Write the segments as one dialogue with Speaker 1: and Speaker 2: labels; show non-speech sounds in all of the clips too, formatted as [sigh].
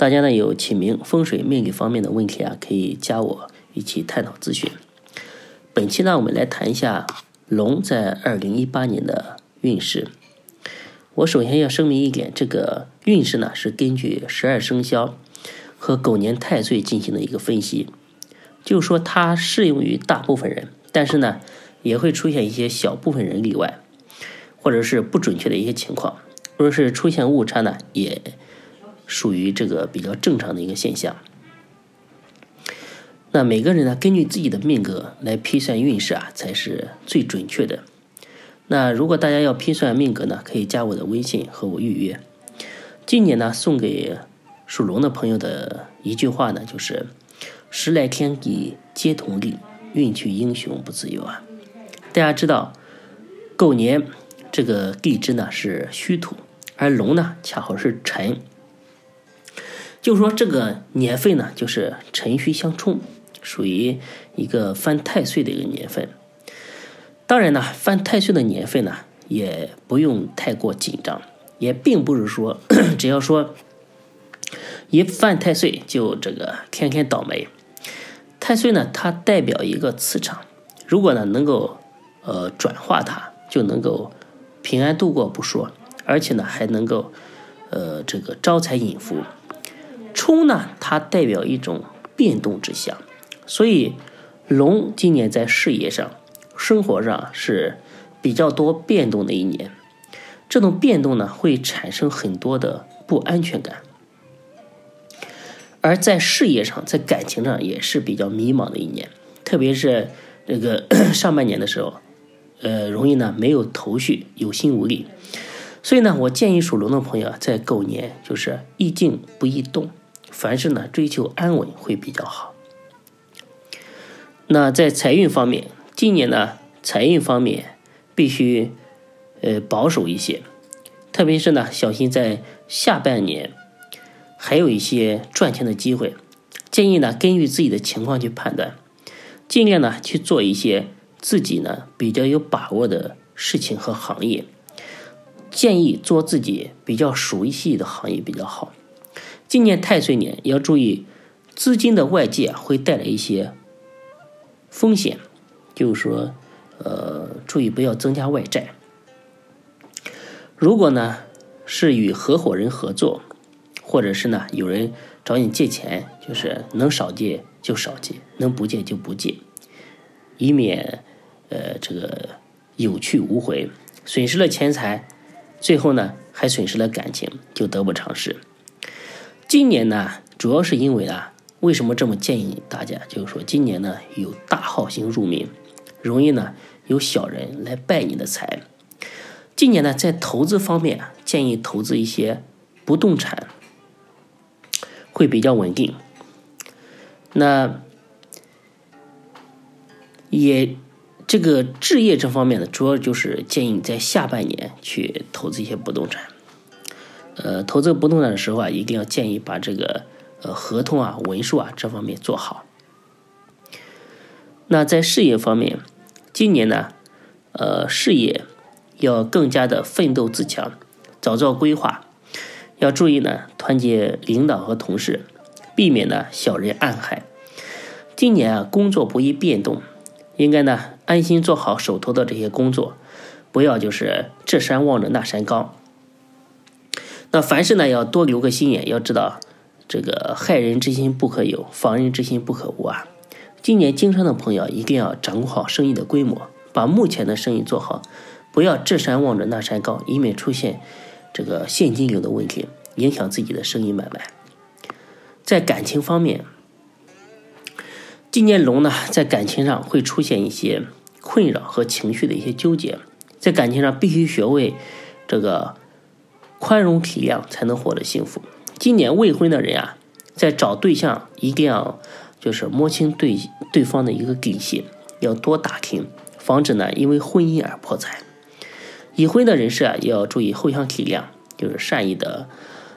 Speaker 1: 大家呢有起名、风水、命理方面的问题啊，可以加我。一起探讨咨询。本期呢，我们来谈一下龙在二零一八年的运势。我首先要声明一点，这个运势呢是根据十二生肖和狗年太岁进行的一个分析，就说它适用于大部分人，但是呢也会出现一些小部分人例外，或者是不准确的一些情况。若是出现误差呢，也属于这个比较正常的一个现象。那每个人呢，根据自己的命格来批算运势啊，才是最准确的。那如果大家要批算命格呢，可以加我的微信和我预约。今年呢，送给属龙的朋友的一句话呢，就是“时来天地皆同力，运去英雄不自由”啊。大家知道，狗年这个地支呢是虚土，而龙呢恰好是辰，就说这个年份呢就是辰戌相冲。属于一个犯太岁的一个年份，当然呢，犯太岁的年份呢，也不用太过紧张，也并不是说 [clears throat] 只要说一犯太岁就这个天天倒霉。太岁呢，它代表一个磁场，如果呢能够呃转化它，就能够平安度过不说，而且呢还能够呃这个招财引福。冲呢，它代表一种变动之象。所以，龙今年在事业上、生活上是比较多变动的一年。这种变动呢，会产生很多的不安全感。而在事业上、在感情上也是比较迷茫的一年，特别是这个 [coughs] 上半年的时候，呃，容易呢没有头绪、有心无力。所以呢，我建议属龙的朋友在狗年就是宜静不宜动，凡事呢追求安稳会比较好。那在财运方面，今年呢，财运方面必须呃保守一些，特别是呢，小心在下半年还有一些赚钱的机会。建议呢，根据自己的情况去判断，尽量呢去做一些自己呢比较有把握的事情和行业。建议做自己比较熟悉的行业比较好。今年太岁年要注意，资金的外界会带来一些。风险就是说，呃，注意不要增加外债。如果呢是与合伙人合作，或者是呢有人找你借钱，就是能少借就少借，能不借就不借，以免呃这个有去无回，损失了钱财，最后呢还损失了感情，就得不偿失。今年呢，主要是因为啊。为什么这么建议大家？就是说，今年呢有大号星入命，容易呢有小人来拜你的财。今年呢在投资方面，建议投资一些不动产，会比较稳定。那也这个置业这方面呢，主要就是建议在下半年去投资一些不动产。呃，投资不动产的时候啊，一定要建议把这个。呃，合同啊，文书啊，这方面做好。那在事业方面，今年呢，呃，事业要更加的奋斗自强，早做规划。要注意呢，团结领导和同事，避免呢小人暗害。今年啊，工作不易变动，应该呢安心做好手头的这些工作，不要就是这山望着那山高。那凡事呢，要多留个心眼，要知道。这个害人之心不可有，防人之心不可无啊！今年经商的朋友一定要掌握好生意的规模，把目前的生意做好，不要这山望着那山高，以免出现这个现金流的问题，影响自己的生意买卖。在感情方面，今年龙呢，在感情上会出现一些困扰和情绪的一些纠结，在感情上必须学会这个宽容体谅，才能获得幸福。今年未婚的人啊，在找对象一定要就是摸清对对方的一个底细，要多打听，防止呢因为婚姻而破财。已婚的人士啊，要注意互相体谅，就是善意的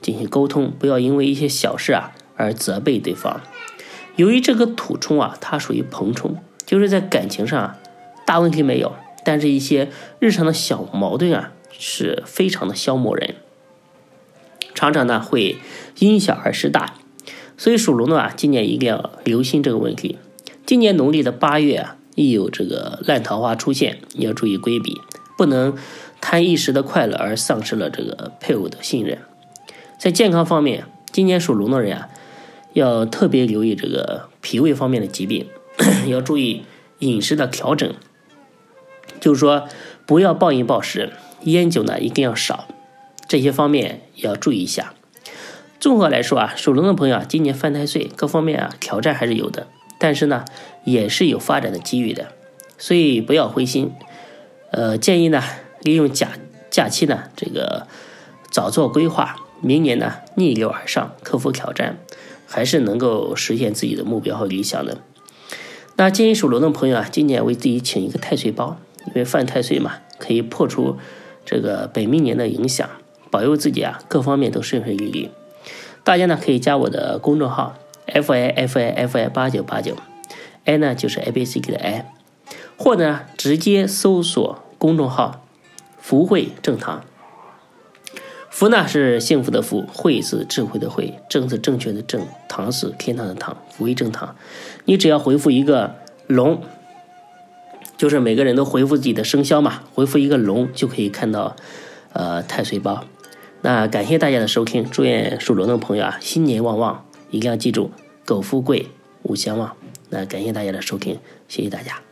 Speaker 1: 进行沟通，不要因为一些小事啊而责备对方。由于这个土冲啊，它属于朋冲，就是在感情上啊大问题没有，但是一些日常的小矛盾啊是非常的消磨人，常常呢会因小而失大。所以属龙的啊，今年一定要留心这个问题。今年农历的八月啊，亦有这个烂桃花出现，要注意规避，不能贪一时的快乐而丧失了这个配偶的信任。在健康方面，今年属龙的人啊，要特别留意这个脾胃方面的疾病，[clears throat] 要注意饮食的调整。就是说，不要暴饮暴食，烟酒呢一定要少，这些方面要注意一下。综合来说啊，属龙的朋友啊，今年犯太岁，各方面啊挑战还是有的，但是呢，也是有发展的机遇的，所以不要灰心。呃，建议呢，利用假假期呢，这个早做规划，明年呢逆流而上，克服挑战，还是能够实现自己的目标和理想的。那建议属龙的朋友啊，今年为自己请一个太岁包，因为犯太岁嘛，可以破除这个本命年的影响，保佑自己啊各方面都顺顺利利。大家呢可以加我的公众号 f i f i f i 八九八九，i 呢就是 a b c d 的 i，或者直接搜索公众号“福慧正堂”。福呢是幸福的福，慧是智慧的慧，正是正确的正，堂是天堂的堂，福慧正堂。你只要回复一个龙，就是每个人都回复自己的生肖嘛，回复一个龙就可以看到呃太岁包。那感谢大家的收听，祝愿属龙的朋友啊新年旺旺，一定要记住苟富贵勿相忘。那感谢大家的收听，谢谢大家。